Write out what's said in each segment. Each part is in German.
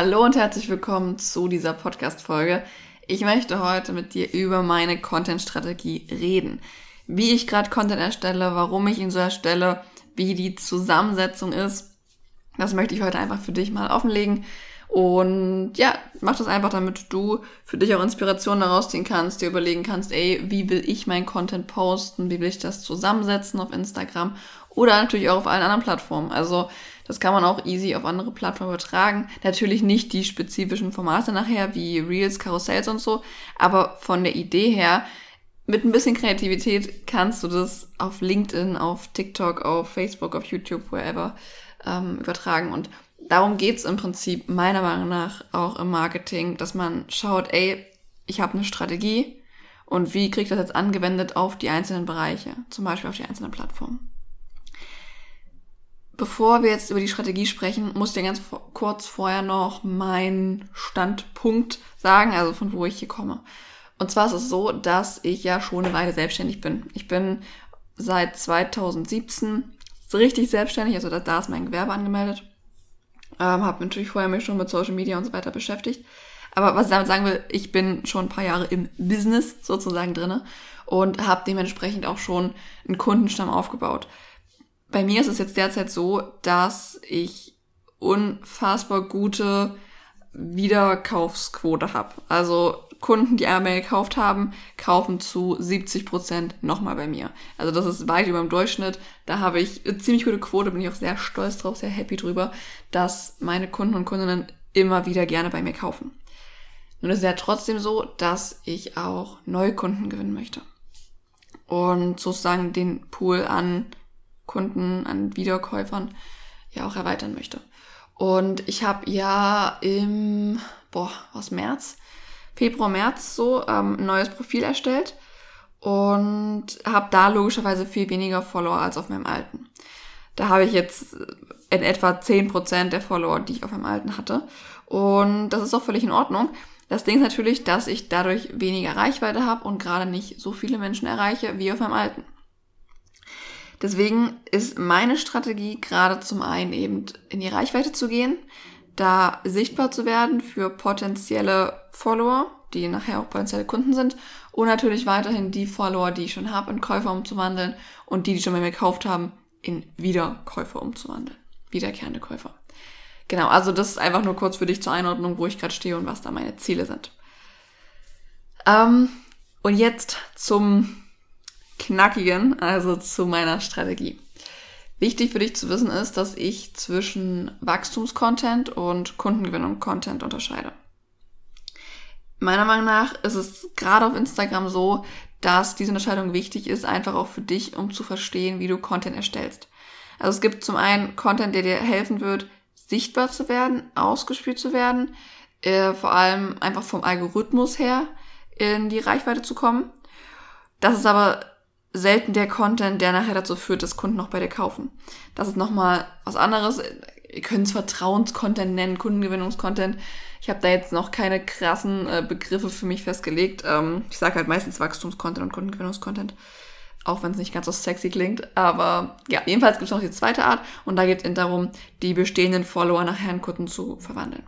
Hallo und herzlich willkommen zu dieser Podcast-Folge. Ich möchte heute mit dir über meine Content-Strategie reden. Wie ich gerade Content erstelle, warum ich ihn so erstelle, wie die Zusammensetzung ist. Das möchte ich heute einfach für dich mal offenlegen. Und ja, mach das einfach, damit du für dich auch Inspiration daraus ziehen kannst, dir überlegen kannst, ey, wie will ich meinen Content posten, wie will ich das zusammensetzen auf Instagram oder natürlich auch auf allen anderen Plattformen. Also das kann man auch easy auf andere Plattformen übertragen. Natürlich nicht die spezifischen Formate nachher wie Reels, Karussells und so, aber von der Idee her, mit ein bisschen Kreativität kannst du das auf LinkedIn, auf TikTok, auf Facebook, auf YouTube, wherever ähm, übertragen. Und darum geht's im Prinzip meiner Meinung nach auch im Marketing, dass man schaut, ey, ich habe eine Strategie und wie kriege ich das jetzt angewendet auf die einzelnen Bereiche, zum Beispiel auf die einzelnen Plattformen. Bevor wir jetzt über die Strategie sprechen, muss ich dir ganz kurz vorher noch meinen Standpunkt sagen, also von wo ich hier komme. Und zwar ist es so, dass ich ja schon eine Weile selbstständig bin. Ich bin seit 2017 richtig selbstständig, also da, da ist mein Gewerbe angemeldet. Ähm, habe natürlich vorher mich schon mit Social Media und so weiter beschäftigt. Aber was ich damit sagen will, ich bin schon ein paar Jahre im Business sozusagen drinne und habe dementsprechend auch schon einen Kundenstamm aufgebaut. Bei mir ist es jetzt derzeit so, dass ich unfassbar gute Wiederkaufsquote habe. Also Kunden, die einmal gekauft haben, kaufen zu 70 Prozent nochmal bei mir. Also das ist weit über dem Durchschnitt. Da habe ich ziemlich gute Quote, bin ich auch sehr stolz drauf, sehr happy drüber, dass meine Kunden und Kundinnen immer wieder gerne bei mir kaufen. Nun ist es ja trotzdem so, dass ich auch neue Kunden gewinnen möchte. Und sozusagen den Pool an Kunden, an Wiederkäufern ja auch erweitern möchte. Und ich habe ja im, boah, was März, Februar, März so ähm, ein neues Profil erstellt und habe da logischerweise viel weniger Follower als auf meinem alten. Da habe ich jetzt in etwa 10% der Follower, die ich auf meinem alten hatte. Und das ist auch völlig in Ordnung. Das Ding ist natürlich, dass ich dadurch weniger Reichweite habe und gerade nicht so viele Menschen erreiche wie auf meinem alten. Deswegen ist meine Strategie gerade zum einen eben in die Reichweite zu gehen, da sichtbar zu werden für potenzielle Follower, die nachher auch potenzielle Kunden sind und natürlich weiterhin die Follower, die ich schon habe, in Käufer umzuwandeln und die, die schon bei mir gekauft haben, in Wiederkäufer umzuwandeln. Wiederkehrende Käufer. Genau, also das ist einfach nur kurz für dich zur Einordnung, wo ich gerade stehe und was da meine Ziele sind. Ähm, und jetzt zum knackigen, also zu meiner Strategie. Wichtig für dich zu wissen ist, dass ich zwischen Wachstumscontent und Kundengewinnung-Content unterscheide. Meiner Meinung nach ist es gerade auf Instagram so, dass diese Unterscheidung wichtig ist, einfach auch für dich, um zu verstehen, wie du Content erstellst. Also es gibt zum einen Content, der dir helfen wird, sichtbar zu werden, ausgespielt zu werden, äh, vor allem einfach vom Algorithmus her in die Reichweite zu kommen. Das ist aber selten der Content, der nachher dazu führt, dass Kunden noch bei dir kaufen. Das ist nochmal was anderes. Ihr könnt es Vertrauenscontent nennen, Kundengewinnungscontent. Ich habe da jetzt noch keine krassen äh, Begriffe für mich festgelegt. Ähm, ich sage halt meistens Wachstumscontent und Kundengewinnungscontent. Auch wenn es nicht ganz so sexy klingt. Aber ja, jedenfalls gibt es noch die zweite Art. Und da geht es darum, die bestehenden Follower nachher in Kunden zu verwandeln.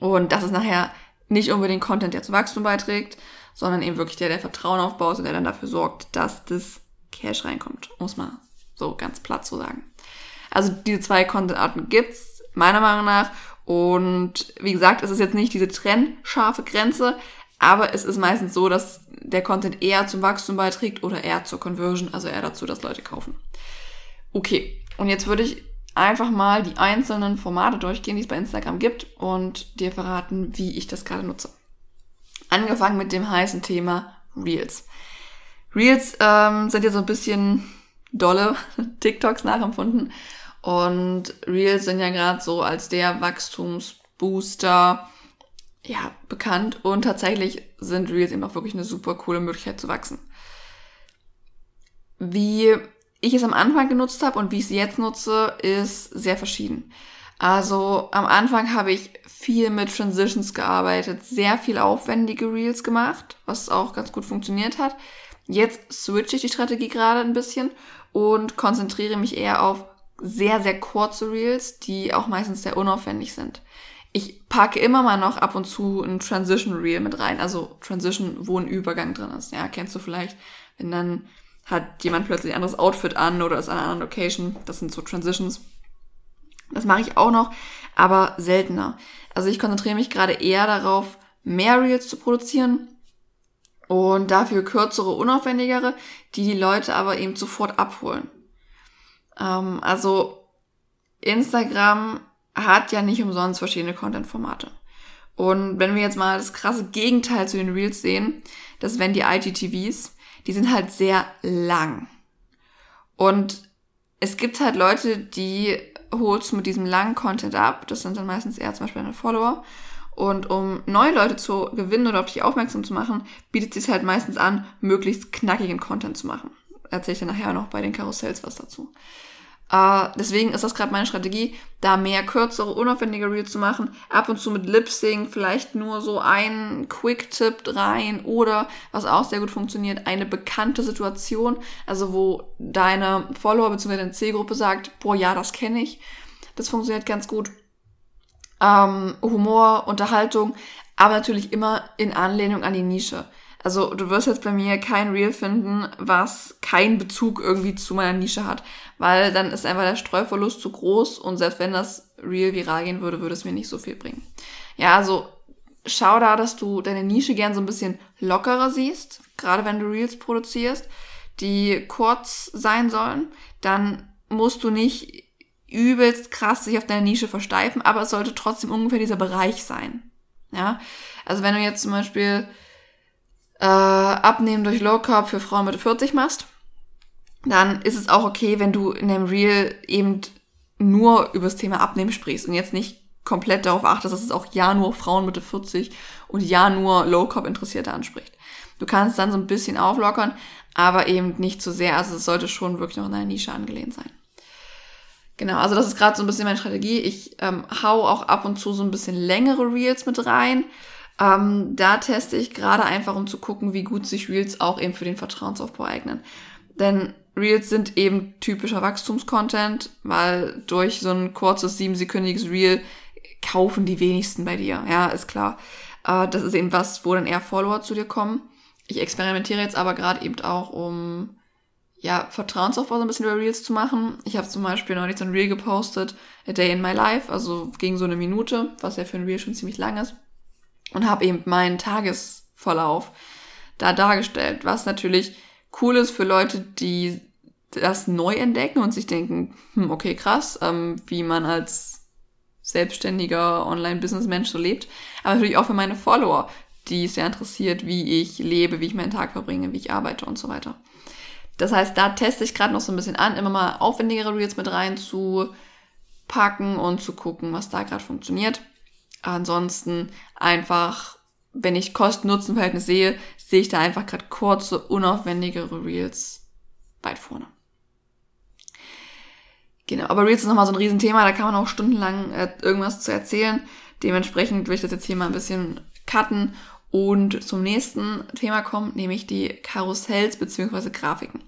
Und das ist nachher nicht unbedingt Content, der zu Wachstum beiträgt, sondern eben wirklich der, der Vertrauen aufbaut und der dann dafür sorgt, dass das Cash reinkommt, muss man so ganz platt zu sagen. Also diese zwei Content-Arten gibt's meiner Meinung nach und wie gesagt, es ist jetzt nicht diese trennscharfe Grenze, aber es ist meistens so, dass der Content eher zum Wachstum beiträgt oder eher zur Conversion, also eher dazu, dass Leute kaufen. Okay, und jetzt würde ich einfach mal die einzelnen Formate durchgehen, die es bei Instagram gibt und dir verraten, wie ich das gerade nutze. Angefangen mit dem heißen Thema Reels. Reels ähm, sind ja so ein bisschen dolle TikToks nachempfunden. Und Reels sind ja gerade so als der Wachstumsbooster ja, bekannt. Und tatsächlich sind Reels eben auch wirklich eine super coole Möglichkeit zu wachsen. Wie ich es am Anfang genutzt habe und wie ich es jetzt nutze, ist sehr verschieden. Also am Anfang habe ich viel mit Transitions gearbeitet, sehr viel aufwendige Reels gemacht, was auch ganz gut funktioniert hat. Jetzt switche ich die Strategie gerade ein bisschen und konzentriere mich eher auf sehr, sehr kurze Reels, die auch meistens sehr unaufwendig sind. Ich packe immer mal noch ab und zu ein Transition Reel mit rein, also Transition, wo ein Übergang drin ist. Ja, kennst du vielleicht, wenn dann hat jemand plötzlich ein anderes Outfit an oder ist an einer anderen Location. Das sind so Transitions. Das mache ich auch noch, aber seltener. Also ich konzentriere mich gerade eher darauf, mehr Reels zu produzieren und dafür kürzere, unaufwendigere, die die Leute aber eben sofort abholen. Ähm, also Instagram hat ja nicht umsonst verschiedene Content-Formate. Und wenn wir jetzt mal das krasse Gegenteil zu den Reels sehen, das wären die IGTVs, die sind halt sehr lang. Und es gibt halt Leute, die holst mit diesem langen Content ab. Das sind dann meistens eher zum Beispiel deine Follower. Und um neue Leute zu gewinnen oder auf dich aufmerksam zu machen, bietet es sich halt meistens an, möglichst knackigen Content zu machen. Erzähle ich dir nachher noch bei den Karussells was dazu. Uh, deswegen ist das gerade meine Strategie, da mehr kürzere, unaufwendige Reels zu machen. Ab und zu mit Lip Sync, vielleicht nur so ein Quick-Tipp rein oder, was auch sehr gut funktioniert, eine bekannte Situation, also wo deine Follower bzw. deine Zielgruppe sagt, boah, ja, das kenne ich. Das funktioniert ganz gut. Ähm, Humor, Unterhaltung, aber natürlich immer in Anlehnung an die Nische. Also du wirst jetzt bei mir kein Reel finden, was keinen Bezug irgendwie zu meiner Nische hat, weil dann ist einfach der Streuverlust zu groß und selbst wenn das Reel viral gehen würde, würde es mir nicht so viel bringen. Ja, also schau da, dass du deine Nische gern so ein bisschen lockerer siehst, gerade wenn du Reels produzierst, die kurz sein sollen, dann musst du nicht übelst krass sich auf deine Nische versteifen, aber es sollte trotzdem ungefähr dieser Bereich sein. Ja, also wenn du jetzt zum Beispiel äh, Abnehmen durch Low Carb für Frauen mit 40 machst, dann ist es auch okay, wenn du in dem Reel eben nur über das Thema Abnehmen sprichst und jetzt nicht komplett darauf achtest, dass es auch ja nur Frauen Mitte 40 und ja nur Low Carb Interessierte anspricht. Du kannst dann so ein bisschen auflockern, aber eben nicht zu sehr. Also es sollte schon wirklich noch in einer Nische angelehnt sein. Genau, also das ist gerade so ein bisschen meine Strategie. Ich ähm, hau auch ab und zu so ein bisschen längere Reels mit rein. Ähm, da teste ich gerade einfach, um zu gucken, wie gut sich Reels auch eben für den Vertrauensaufbau eignen. Denn Reels sind eben typischer Wachstumscontent, weil durch so ein kurzes siebensekündiges Reel kaufen die wenigsten bei dir. Ja, ist klar. Äh, das ist eben was, wo dann eher Follower zu dir kommen. Ich experimentiere jetzt aber gerade eben auch, um ja, Vertrauensaufbau so ein bisschen über Reels zu machen. Ich habe zum Beispiel neulich so ein Reel gepostet, A Day in My Life, also gegen so eine Minute, was ja für ein Reel schon ziemlich lang ist und habe eben meinen Tagesverlauf da dargestellt, was natürlich cool ist für Leute, die das neu entdecken und sich denken, hm, okay, krass, ähm, wie man als selbstständiger Online-Business-Mensch so lebt, aber natürlich auch für meine Follower, die es ja interessiert, wie ich lebe, wie ich meinen Tag verbringe, wie ich arbeite und so weiter. Das heißt, da teste ich gerade noch so ein bisschen an, immer mal aufwendigere Reels mit rein zu packen und zu gucken, was da gerade funktioniert. Ansonsten einfach, wenn ich Kosten-Nutzen-Verhältnis sehe, sehe ich da einfach gerade kurze, unaufwendigere Reels weit vorne. Genau, aber Reels ist nochmal so ein Riesenthema, da kann man auch stundenlang äh, irgendwas zu erzählen. Dementsprechend will ich das jetzt hier mal ein bisschen cutten und zum nächsten Thema kommen, nämlich die Karussells bzw. Grafiken.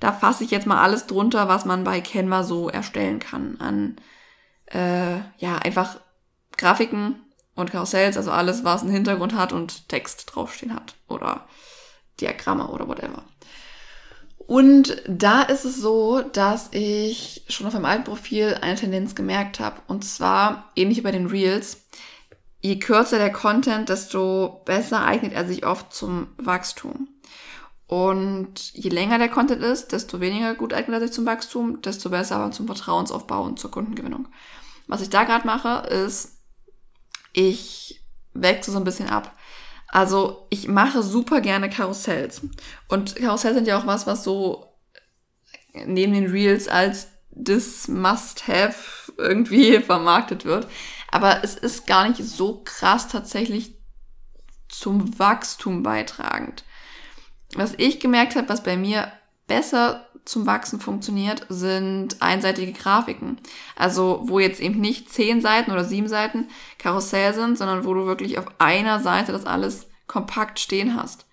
Da fasse ich jetzt mal alles drunter, was man bei Canva so erstellen kann an äh, ja einfach Grafiken und Karussells, also alles, was einen Hintergrund hat und Text draufstehen hat oder Diagramme oder whatever. Und da ist es so, dass ich schon auf meinem alten Profil eine Tendenz gemerkt habe. Und zwar, ähnlich wie bei den Reels, je kürzer der Content, desto besser eignet er sich oft zum Wachstum. Und je länger der Content ist, desto weniger gut eignet er sich zum Wachstum, desto besser aber zum Vertrauensaufbau und zur Kundengewinnung. Was ich da gerade mache, ist ich wechsle so ein bisschen ab. Also ich mache super gerne Karussells. Und Karussells sind ja auch was, was so neben den Reels als das Must-Have irgendwie vermarktet wird. Aber es ist gar nicht so krass tatsächlich zum Wachstum beitragend. Was ich gemerkt habe, was bei mir besser zum Wachsen funktioniert, sind einseitige Grafiken. Also wo jetzt eben nicht zehn Seiten oder sieben Seiten Karussell sind, sondern wo du wirklich auf einer Seite das alles kompakt stehen hast.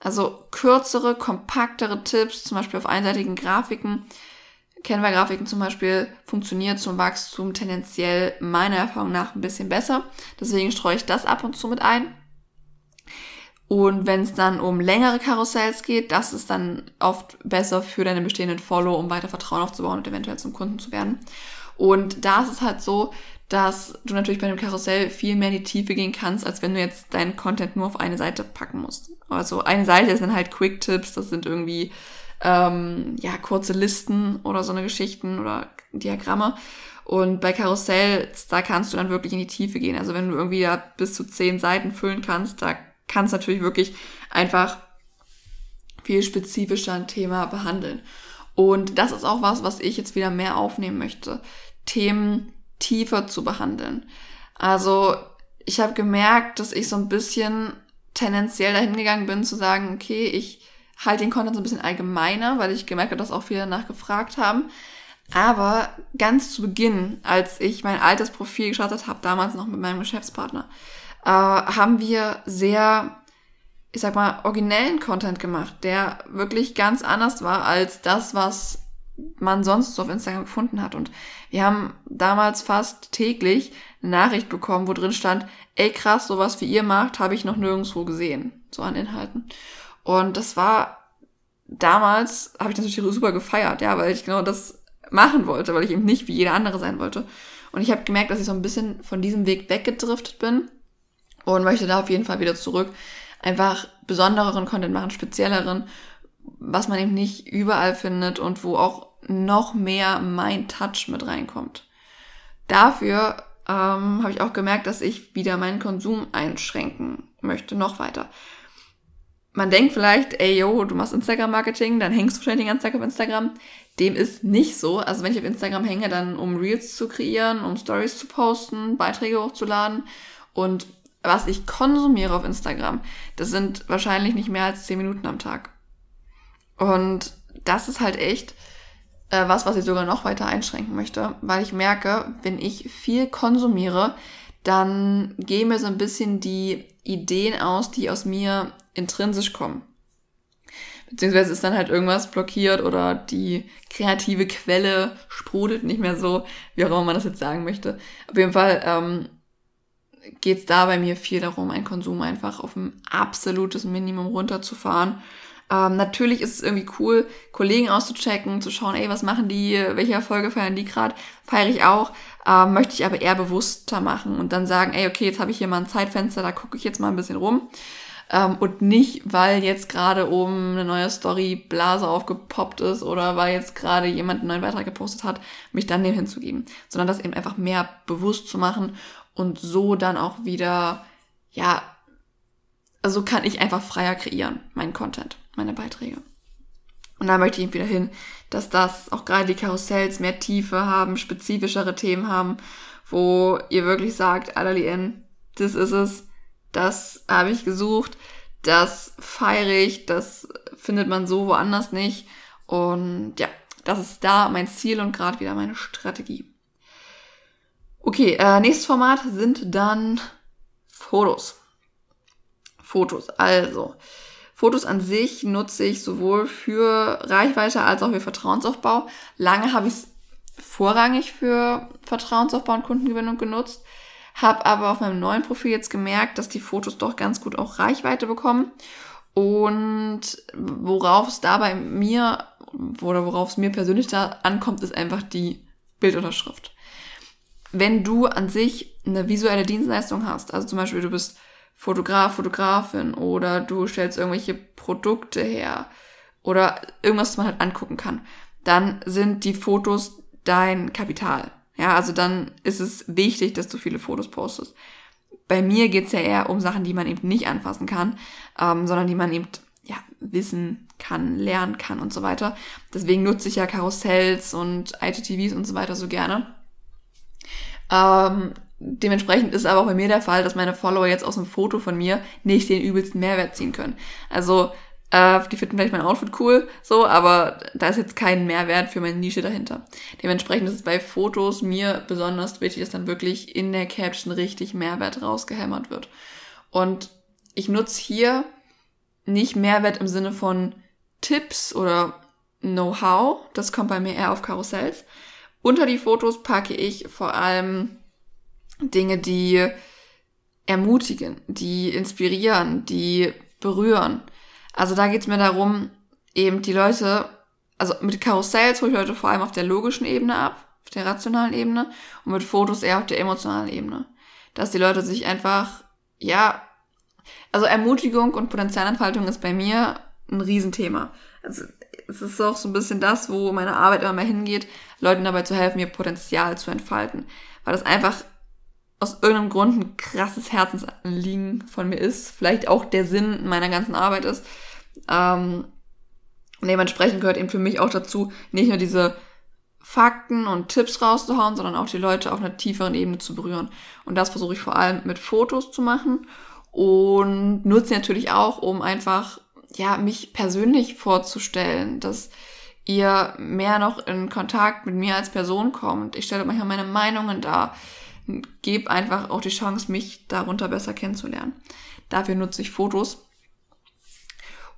Also kürzere, kompaktere Tipps, zum Beispiel auf einseitigen Grafiken, Canva-Grafiken zum Beispiel funktioniert zum Wachstum tendenziell meiner Erfahrung nach ein bisschen besser. Deswegen streue ich das ab und zu mit ein. Und wenn es dann um längere Karussells geht, das ist dann oft besser für deine bestehenden Follow, um weiter Vertrauen aufzubauen und eventuell zum Kunden zu werden. Und da ist es halt so, dass du natürlich bei einem Karussell viel mehr in die Tiefe gehen kannst, als wenn du jetzt deinen Content nur auf eine Seite packen musst. Also eine Seite sind halt Quick Tips, das sind irgendwie ähm, ja kurze Listen oder so eine Geschichten oder Diagramme. Und bei Karussells, da kannst du dann wirklich in die Tiefe gehen. Also wenn du irgendwie da bis zu zehn Seiten füllen kannst, da kannst du natürlich wirklich einfach viel spezifischer ein Thema behandeln. Und das ist auch was, was ich jetzt wieder mehr aufnehmen möchte. Themen tiefer zu behandeln. Also ich habe gemerkt, dass ich so ein bisschen tendenziell dahin gegangen bin zu sagen, okay, ich halte den Content so ein bisschen allgemeiner, weil ich gemerkt habe, dass auch viele danach gefragt haben. Aber ganz zu Beginn, als ich mein altes Profil gestartet habe, damals noch mit meinem Geschäftspartner, äh, haben wir sehr, ich sag mal, originellen Content gemacht, der wirklich ganz anders war als das, was man sonst so auf Instagram gefunden hat. Und wir haben damals fast täglich eine Nachricht bekommen, wo drin stand, ey krass, sowas wie ihr macht, habe ich noch nirgendwo gesehen, so an Inhalten. Und das war damals, habe ich natürlich super gefeiert, ja, weil ich genau das machen wollte, weil ich eben nicht wie jeder andere sein wollte. Und ich habe gemerkt, dass ich so ein bisschen von diesem Weg weggedriftet bin und möchte da auf jeden Fall wieder zurück. Einfach besondereren Content machen, spezielleren, was man eben nicht überall findet und wo auch noch mehr mein Touch mit reinkommt. Dafür ähm, habe ich auch gemerkt, dass ich wieder meinen Konsum einschränken möchte, noch weiter. Man denkt vielleicht, ey yo, du machst Instagram-Marketing, dann hängst du wahrscheinlich den ganzen Tag auf Instagram. Dem ist nicht so. Also wenn ich auf Instagram hänge, dann um Reels zu kreieren, um Stories zu posten, Beiträge hochzuladen. Und was ich konsumiere auf Instagram, das sind wahrscheinlich nicht mehr als 10 Minuten am Tag. Und das ist halt echt äh, was, was ich sogar noch weiter einschränken möchte, weil ich merke, wenn ich viel konsumiere, dann gehen mir so ein bisschen die Ideen aus, die aus mir intrinsisch kommen. Beziehungsweise ist dann halt irgendwas blockiert oder die kreative Quelle sprudelt nicht mehr so, wie auch immer man das jetzt sagen möchte. Auf jeden Fall ähm, geht es da bei mir viel darum, einen Konsum einfach auf ein absolutes Minimum runterzufahren. Ähm, natürlich ist es irgendwie cool, Kollegen auszuchecken, zu schauen, ey, was machen die, welche Erfolge feiern die gerade, feiere ich auch, ähm, möchte ich aber eher bewusster machen und dann sagen, ey, okay, jetzt habe ich hier mal ein Zeitfenster, da gucke ich jetzt mal ein bisschen rum. Ähm, und nicht, weil jetzt gerade oben eine neue Story-Blase aufgepoppt ist oder weil jetzt gerade jemand einen neuen Beitrag gepostet hat, mich dann dem hinzugeben, sondern das eben einfach mehr bewusst zu machen und so dann auch wieder, ja, also kann ich einfach freier kreieren, meinen Content meine Beiträge. Und da möchte ich wieder hin, dass das auch gerade die Karussells mehr Tiefe haben, spezifischere Themen haben, wo ihr wirklich sagt, Alalien, das ist es, das habe ich gesucht, das feiere ich, das findet man so woanders nicht. Und ja, das ist da mein Ziel und gerade wieder meine Strategie. Okay, äh, nächstes Format sind dann Fotos. Fotos. Also, Fotos an sich nutze ich sowohl für Reichweite als auch für Vertrauensaufbau. Lange habe ich es vorrangig für Vertrauensaufbau und Kundengewinnung genutzt, habe aber auf meinem neuen Profil jetzt gemerkt, dass die Fotos doch ganz gut auch Reichweite bekommen. Und worauf es da bei mir oder worauf es mir persönlich da ankommt, ist einfach die Bildunterschrift. Wenn du an sich eine visuelle Dienstleistung hast, also zum Beispiel du bist Fotograf, Fotografin oder du stellst irgendwelche Produkte her oder irgendwas, was man halt angucken kann, dann sind die Fotos dein Kapital. Ja, also dann ist es wichtig, dass du viele Fotos postest. Bei mir geht's ja eher um Sachen, die man eben nicht anfassen kann, ähm, sondern die man eben ja, wissen kann, lernen kann und so weiter. Deswegen nutze ich ja Karussells und ITTVs und so weiter so gerne. Ähm, Dementsprechend ist aber auch bei mir der Fall, dass meine Follower jetzt aus einem Foto von mir nicht den übelsten Mehrwert ziehen können. Also, äh, die finden vielleicht mein Outfit cool, so, aber da ist jetzt kein Mehrwert für meine Nische dahinter. Dementsprechend ist es bei Fotos mir besonders wichtig, dass dann wirklich in der Caption richtig Mehrwert rausgehämmert wird. Und ich nutze hier nicht Mehrwert im Sinne von Tipps oder Know-how. Das kommt bei mir eher auf Karussells. Unter die Fotos packe ich vor allem Dinge, die ermutigen, die inspirieren, die berühren. Also da geht's mir darum, eben die Leute, also mit Karussells hole ich Leute vor allem auf der logischen Ebene ab, auf der rationalen Ebene und mit Fotos eher auf der emotionalen Ebene. Dass die Leute sich einfach, ja, also Ermutigung und Potenzialentfaltung ist bei mir ein Riesenthema. Also es ist auch so ein bisschen das, wo meine Arbeit immer mehr hingeht, Leuten dabei zu helfen, ihr Potenzial zu entfalten. Weil das einfach aus irgendeinem Grund ein krasses Herzensanliegen von mir ist. Vielleicht auch der Sinn meiner ganzen Arbeit ist. Ähm, und dementsprechend gehört eben für mich auch dazu, nicht nur diese Fakten und Tipps rauszuhauen, sondern auch die Leute auf einer tieferen Ebene zu berühren. Und das versuche ich vor allem mit Fotos zu machen und nutze natürlich auch, um einfach, ja, mich persönlich vorzustellen, dass ihr mehr noch in Kontakt mit mir als Person kommt. Ich stelle manchmal meine Meinungen dar gebe einfach auch die Chance, mich darunter besser kennenzulernen. Dafür nutze ich Fotos.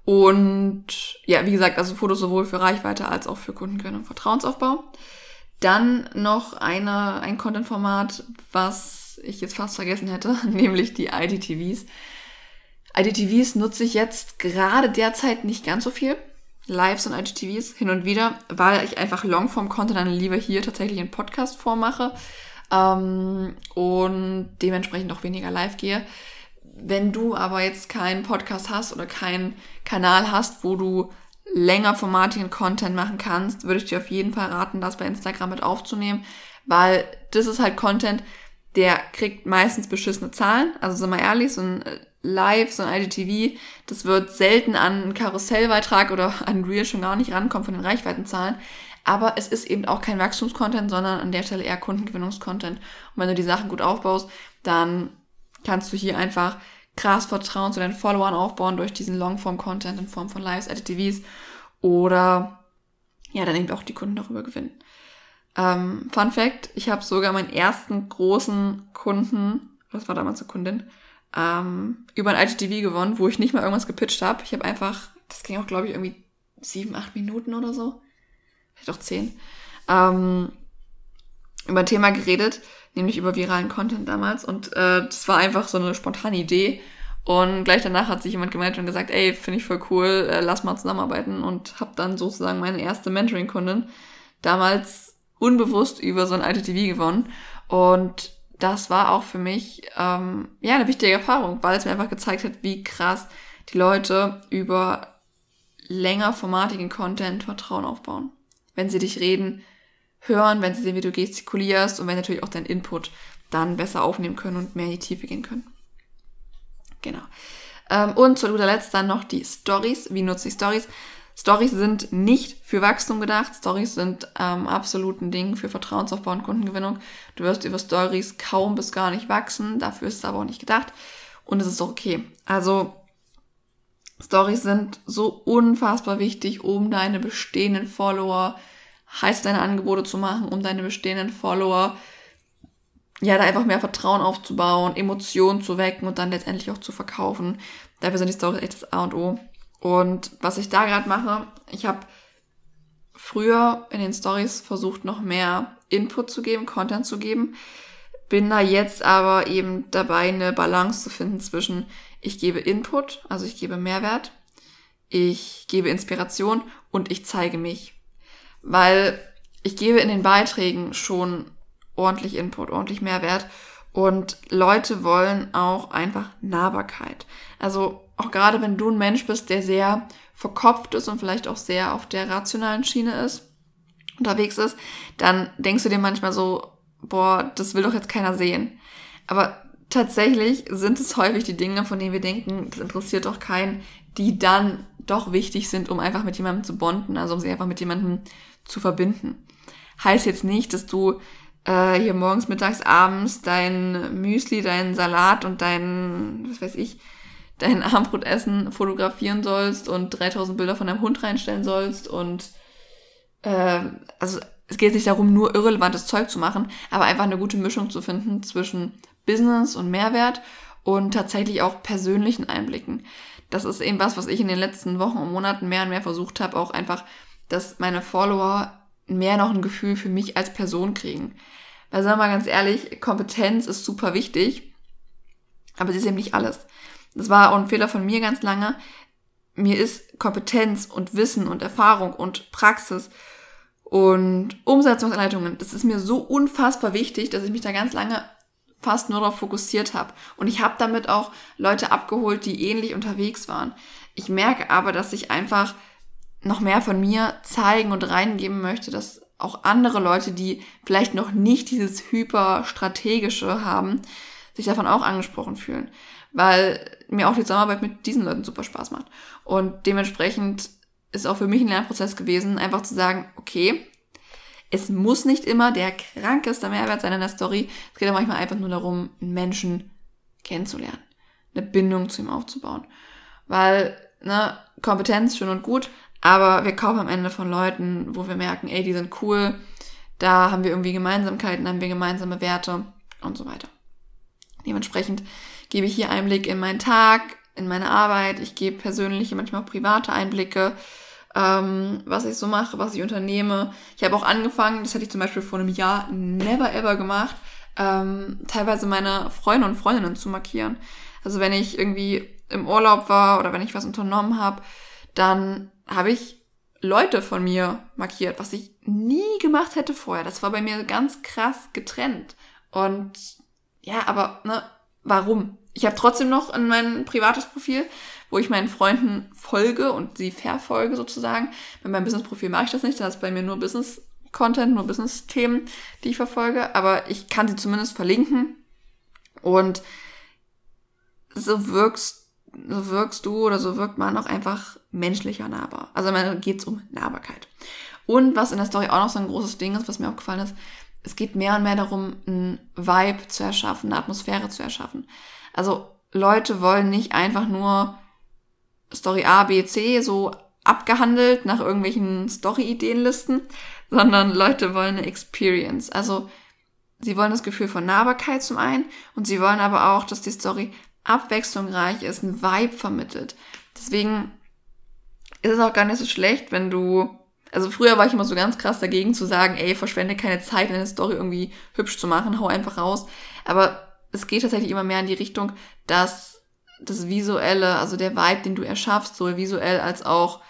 Und ja, wie gesagt, also Fotos sowohl für Reichweite als auch für Kundengewinnung und Vertrauensaufbau. Dann noch eine, ein Content-Format, was ich jetzt fast vergessen hätte, nämlich die IDTVs. IDTVs nutze ich jetzt gerade derzeit nicht ganz so viel. Lives und IGTVs hin und wieder, weil ich einfach Longform-Content dann lieber hier tatsächlich in Podcast-Form mache ähm, und dementsprechend auch weniger live gehe. Wenn du aber jetzt keinen Podcast hast oder keinen Kanal hast, wo du längerformatigen Content machen kannst, würde ich dir auf jeden Fall raten, das bei Instagram mit aufzunehmen, weil das ist halt Content, der kriegt meistens beschissene Zahlen. Also sind wir ehrlich, so ein äh, Live, so ein IGTV, das wird selten an einen Karussellbeitrag oder an Real schon gar nicht rankommen von den Reichweitenzahlen. Aber es ist eben auch kein Wachstumscontent, sondern an der Stelle eher Kundengewinnungscontent. Und wenn du die Sachen gut aufbaust, dann kannst du hier einfach krass Vertrauen zu deinen Followern aufbauen durch diesen Longform-Content in Form von Lives, IGTVs oder ja, dann eben auch die Kunden darüber gewinnen. Ähm, Fun Fact, ich habe sogar meinen ersten großen Kunden, das war damals eine Kundin, ähm, über ein IGTV gewonnen, wo ich nicht mal irgendwas gepitcht habe. Ich habe einfach, das ging auch, glaube ich, irgendwie sieben, acht Minuten oder so vielleicht auch zehn, ähm, über ein Thema geredet, nämlich über viralen Content damals. Und äh, das war einfach so eine spontane Idee. Und gleich danach hat sich jemand gemeldet und gesagt, ey, finde ich voll cool, äh, lass mal zusammenarbeiten. Und habe dann sozusagen meine erste Mentoring-Kundin damals unbewusst über so ein ITTV gewonnen. Und das war auch für mich ähm, ja eine wichtige Erfahrung, weil es mir einfach gezeigt hat, wie krass die Leute über längerformatigen Content Vertrauen aufbauen wenn sie dich reden, hören, wenn sie sehen, wie du gestikulierst und wenn natürlich auch dein Input dann besser aufnehmen können und mehr in die Tiefe gehen können. Genau. Ähm, und zu guter Letzt dann noch die Stories. Wie nutze ich Stories? Stories sind nicht für Wachstum gedacht. Stories sind ähm, absolut ein Ding für Vertrauensaufbau und Kundengewinnung. Du wirst über Stories kaum bis gar nicht wachsen. Dafür ist es aber auch nicht gedacht. Und es ist auch okay. Also Stories sind so unfassbar wichtig, um deine bestehenden Follower heiß deine Angebote zu machen, um deine bestehenden Follower ja, da einfach mehr Vertrauen aufzubauen, Emotionen zu wecken und dann letztendlich auch zu verkaufen. Dafür sind die Stories echt das A und O. Und was ich da gerade mache, ich habe früher in den Stories versucht, noch mehr Input zu geben, Content zu geben. Bin da jetzt aber eben dabei, eine Balance zu finden zwischen ich gebe Input, also ich gebe Mehrwert, ich gebe Inspiration und ich zeige mich. Weil ich gebe in den Beiträgen schon ordentlich Input, ordentlich Mehrwert und Leute wollen auch einfach Nahbarkeit. Also auch gerade wenn du ein Mensch bist, der sehr verkopft ist und vielleicht auch sehr auf der rationalen Schiene ist, unterwegs ist, dann denkst du dir manchmal so, boah, das will doch jetzt keiner sehen. Aber tatsächlich sind es häufig die Dinge, von denen wir denken, das interessiert doch keinen, die dann doch wichtig sind, um einfach mit jemandem zu bonden, also um sie einfach mit jemandem zu verbinden. Heißt jetzt nicht, dass du äh, hier morgens, mittags, abends dein Müsli, deinen Salat und dein, was weiß ich, dein Abendbrotessen fotografieren sollst und 3000 Bilder von deinem Hund reinstellen sollst und äh, also es geht nicht darum, nur irrelevantes Zeug zu machen, aber einfach eine gute Mischung zu finden zwischen Business und Mehrwert und tatsächlich auch persönlichen Einblicken. Das ist eben was, was ich in den letzten Wochen und Monaten mehr und mehr versucht habe, auch einfach dass meine Follower mehr noch ein Gefühl für mich als Person kriegen. Weil sagen wir mal ganz ehrlich, Kompetenz ist super wichtig, aber sie ist eben nicht alles. Das war auch ein Fehler von mir ganz lange. Mir ist Kompetenz und Wissen und Erfahrung und Praxis und Umsetzungsanleitungen, das ist mir so unfassbar wichtig, dass ich mich da ganz lange fast nur darauf fokussiert habe. Und ich habe damit auch Leute abgeholt, die ähnlich unterwegs waren. Ich merke aber, dass ich einfach noch mehr von mir zeigen und reingeben möchte, dass auch andere Leute, die vielleicht noch nicht dieses hyperstrategische haben, sich davon auch angesprochen fühlen. Weil mir auch die Zusammenarbeit mit diesen Leuten super Spaß macht. Und dementsprechend ist auch für mich ein Lernprozess gewesen, einfach zu sagen, okay, es muss nicht immer der krankeste Mehrwert sein in der Story. Es geht ja manchmal einfach nur darum, einen Menschen kennenzulernen, eine Bindung zu ihm aufzubauen. Weil, ne, Kompetenz schön und gut, aber wir kaufen am Ende von Leuten, wo wir merken, ey, die sind cool, da haben wir irgendwie Gemeinsamkeiten, haben wir gemeinsame Werte und so weiter. Dementsprechend gebe ich hier Einblick in meinen Tag, in meine Arbeit, ich gebe persönliche, manchmal auch private Einblicke, ähm, was ich so mache, was ich unternehme. Ich habe auch angefangen, das hatte ich zum Beispiel vor einem Jahr never ever gemacht, ähm, teilweise meine Freunde und Freundinnen zu markieren. Also wenn ich irgendwie im Urlaub war oder wenn ich was unternommen habe, dann habe ich Leute von mir markiert, was ich nie gemacht hätte vorher. Das war bei mir ganz krass getrennt. Und ja, aber ne, warum? Ich habe trotzdem noch in mein privates Profil, wo ich meinen Freunden folge und sie verfolge sozusagen. Bei meinem Business-Profil mache ich das nicht, da ist bei mir nur Business-Content, nur Business-Themen, die ich verfolge, aber ich kann sie zumindest verlinken. Und so wirkst so wirkst du oder so wirkt man auch einfach menschlicher nahbar. Also man geht es um Nahbarkeit. Und was in der Story auch noch so ein großes Ding ist, was mir aufgefallen ist, es geht mehr und mehr darum, ein Vibe zu erschaffen, eine Atmosphäre zu erschaffen. Also Leute wollen nicht einfach nur Story A, B, C so abgehandelt nach irgendwelchen Story-Ideenlisten, sondern Leute wollen eine Experience. Also sie wollen das Gefühl von Nahbarkeit zum einen und sie wollen aber auch, dass die Story abwechslungsreich ist, ein Vibe vermittelt. Deswegen ist es auch gar nicht so schlecht, wenn du, also früher war ich immer so ganz krass dagegen zu sagen, ey, verschwende keine Zeit, eine Story irgendwie hübsch zu machen, hau einfach raus. Aber es geht tatsächlich immer mehr in die Richtung, dass das Visuelle, also der Vibe, den du erschaffst, sowohl visuell als auch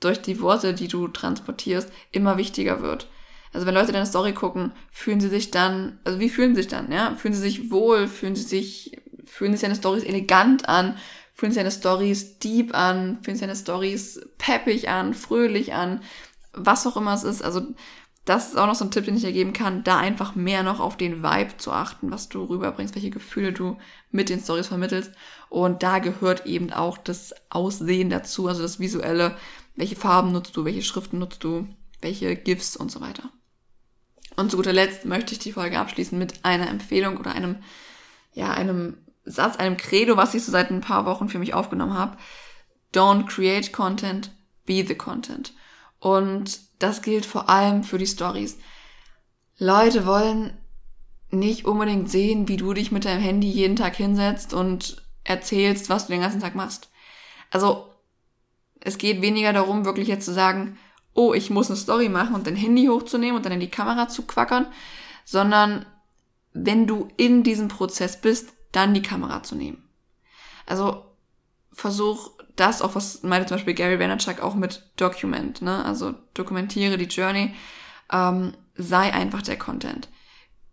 durch die Worte, die du transportierst, immer wichtiger wird. Also wenn Leute deine Story gucken, fühlen sie sich dann, also wie fühlen sie sich dann, ja? Fühlen sie sich wohl, fühlen sie sich fühlen sich seine Stories elegant an, fühlen sich seine Stories deep an, fühlen sich seine Stories peppig an, fröhlich an, was auch immer es ist. Also das ist auch noch so ein Tipp, den ich dir geben kann, da einfach mehr noch auf den Vibe zu achten, was du rüberbringst, welche Gefühle du mit den Stories vermittelst. Und da gehört eben auch das Aussehen dazu, also das Visuelle. Welche Farben nutzt du, welche Schriften nutzt du, welche GIFs und so weiter. Und zu guter Letzt möchte ich die Folge abschließen mit einer Empfehlung oder einem, ja, einem Satz, einem Credo, was ich so seit ein paar Wochen für mich aufgenommen habe. Don't create content, be the content. Und das gilt vor allem für die Stories. Leute wollen nicht unbedingt sehen, wie du dich mit deinem Handy jeden Tag hinsetzt und erzählst, was du den ganzen Tag machst. Also, es geht weniger darum, wirklich jetzt zu sagen, oh, ich muss eine Story machen und dein Handy hochzunehmen und dann in die Kamera zu quackern, sondern wenn du in diesem Prozess bist, dann die Kamera zu nehmen. Also versuch das auch, was meinte zum Beispiel Gary Vaynerchuk auch mit Document, ne? Also dokumentiere die Journey, ähm, sei einfach der Content.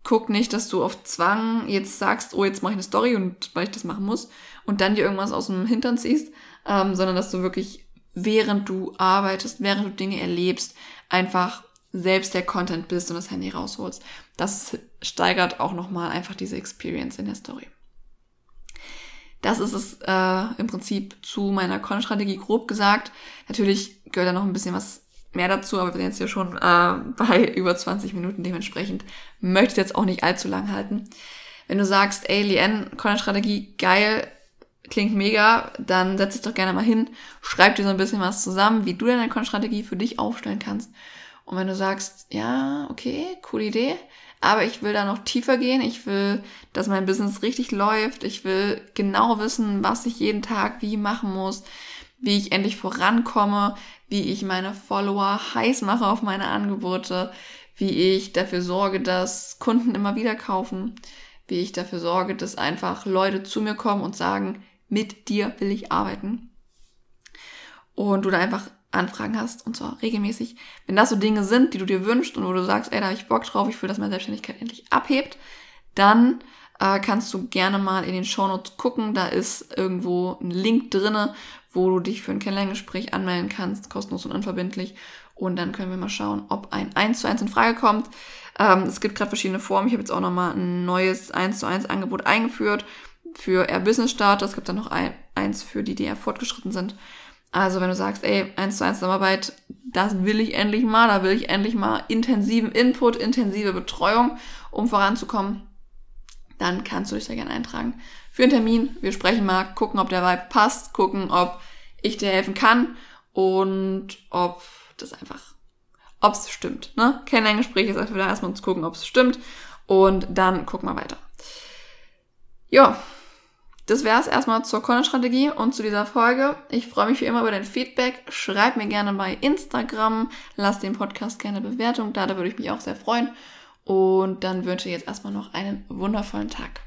Guck nicht, dass du auf Zwang jetzt sagst, oh, jetzt mache ich eine Story und weil ich das machen muss und dann dir irgendwas aus dem Hintern ziehst, ähm, sondern dass du wirklich, während du arbeitest, während du Dinge erlebst, einfach selbst der Content bist und das Handy rausholst. Das steigert auch nochmal einfach diese Experience in der Story. Das ist es äh, im Prinzip zu meiner Con-Strategie grob gesagt. Natürlich gehört da noch ein bisschen was mehr dazu, aber wir sind jetzt hier schon äh, bei über 20 Minuten. Dementsprechend möchte ich jetzt auch nicht allzu lang halten. Wenn du sagst, ey, Lien, Content-Strategie, geil, klingt mega, dann setz dich doch gerne mal hin, schreib dir so ein bisschen was zusammen, wie du deine Content-Strategie für dich aufstellen kannst. Und wenn du sagst, ja, okay, coole Idee, aber ich will da noch tiefer gehen. Ich will, dass mein Business richtig läuft. Ich will genau wissen, was ich jeden Tag wie machen muss. wie ich endlich vorankomme, wie ich meine Follower heiß mache auf meine Angebote, wie ich dafür sorge, dass Kunden immer wieder kaufen, wie ich dafür sorge, dass einfach Leute zu mir kommen und sagen, mit dir will ich arbeiten. Und du da einfach Anfragen hast und zwar regelmäßig. Wenn das so Dinge sind, die du dir wünschst und wo du sagst, ey, da habe ich Bock drauf, ich will, dass meine Selbstständigkeit endlich abhebt, dann äh, kannst du gerne mal in den Shownotes gucken. Da ist irgendwo ein Link drinne, wo du dich für ein Kennenlerngespräch anmelden kannst, kostenlos und unverbindlich. Und dann können wir mal schauen, ob ein 1 zu 1 in Frage kommt. Ähm, es gibt gerade verschiedene Formen. Ich habe jetzt auch nochmal ein neues 1 zu 1 Angebot eingeführt für eher Business Starter. Es gibt dann noch ein, eins für die, die eher fortgeschritten sind. Also wenn du sagst, ey, 1 zu 1 Zusammenarbeit, das will ich endlich mal, da will ich endlich mal intensiven Input, intensive Betreuung, um voranzukommen, dann kannst du dich da gerne eintragen für einen Termin. Wir sprechen mal, gucken, ob der Vibe passt, gucken, ob ich dir helfen kann und ob das einfach, ob es stimmt. Ne? Kennenlerngespräch ist einfach da erstmal zu gucken, ob es stimmt und dann gucken wir weiter. Ja, das wäre es erstmal zur Content-Strategie und zu dieser Folge. Ich freue mich wie immer über dein Feedback. Schreib mir gerne bei Instagram. Lass den Podcast gerne Bewertung da, da würde ich mich auch sehr freuen. Und dann wünsche ich jetzt erstmal noch einen wundervollen Tag.